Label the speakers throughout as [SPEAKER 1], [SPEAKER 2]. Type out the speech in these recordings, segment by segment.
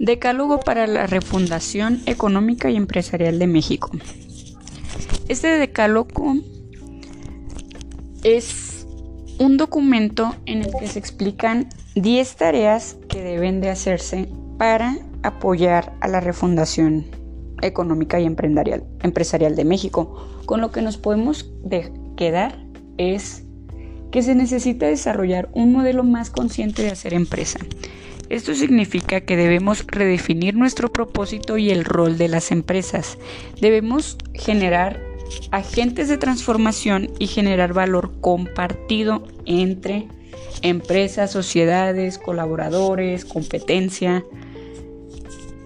[SPEAKER 1] Decálogo para la refundación económica y empresarial de México. Este decálogo es un documento en el que se explican 10 tareas que deben de hacerse para apoyar a la refundación económica y empresarial de México. Con lo que nos podemos quedar es que se necesita desarrollar un modelo más consciente de hacer empresa esto significa que debemos redefinir nuestro propósito y el rol de las empresas. Debemos generar agentes de transformación y generar valor compartido entre empresas, sociedades, colaboradores, competencia.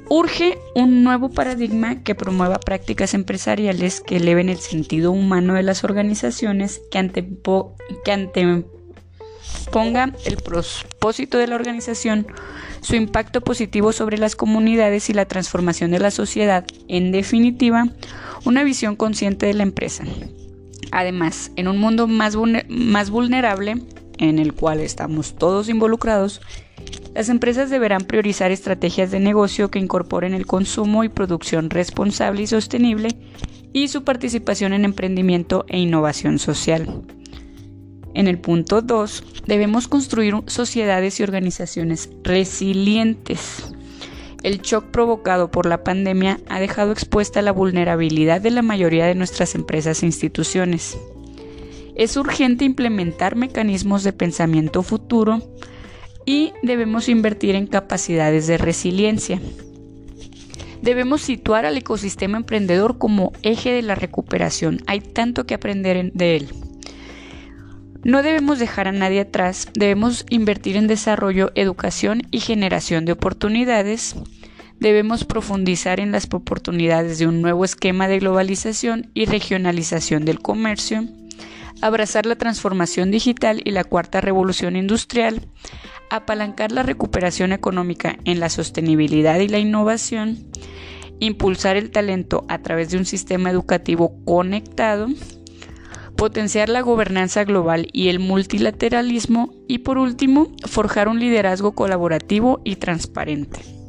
[SPEAKER 1] Urge un nuevo paradigma que promueva prácticas empresariales que eleven el sentido humano de las organizaciones, que, antepo ponga el propósito de la organización, su impacto positivo sobre las comunidades y la transformación de la sociedad, en definitiva, una visión consciente de la empresa. Además, en un mundo más, más vulnerable, en el cual estamos todos involucrados, las empresas deberán priorizar estrategias de negocio que incorporen el consumo y producción responsable y sostenible y su participación en emprendimiento e innovación social. En el punto 2, debemos construir sociedades y organizaciones resilientes. El shock provocado por la pandemia ha dejado expuesta la vulnerabilidad de la mayoría de nuestras empresas e instituciones. Es urgente implementar mecanismos de pensamiento futuro y debemos invertir en capacidades de resiliencia. Debemos situar al ecosistema emprendedor como eje de la recuperación. Hay tanto que aprender de él. No debemos dejar a nadie atrás, debemos invertir en desarrollo, educación y generación de oportunidades. Debemos profundizar en las oportunidades de un nuevo esquema de globalización y regionalización del comercio, abrazar la transformación digital y la cuarta revolución industrial, apalancar la recuperación económica en la sostenibilidad y la innovación, impulsar el talento a través de un sistema educativo conectado, potenciar la gobernanza global y el multilateralismo y por último, forjar un liderazgo colaborativo y transparente.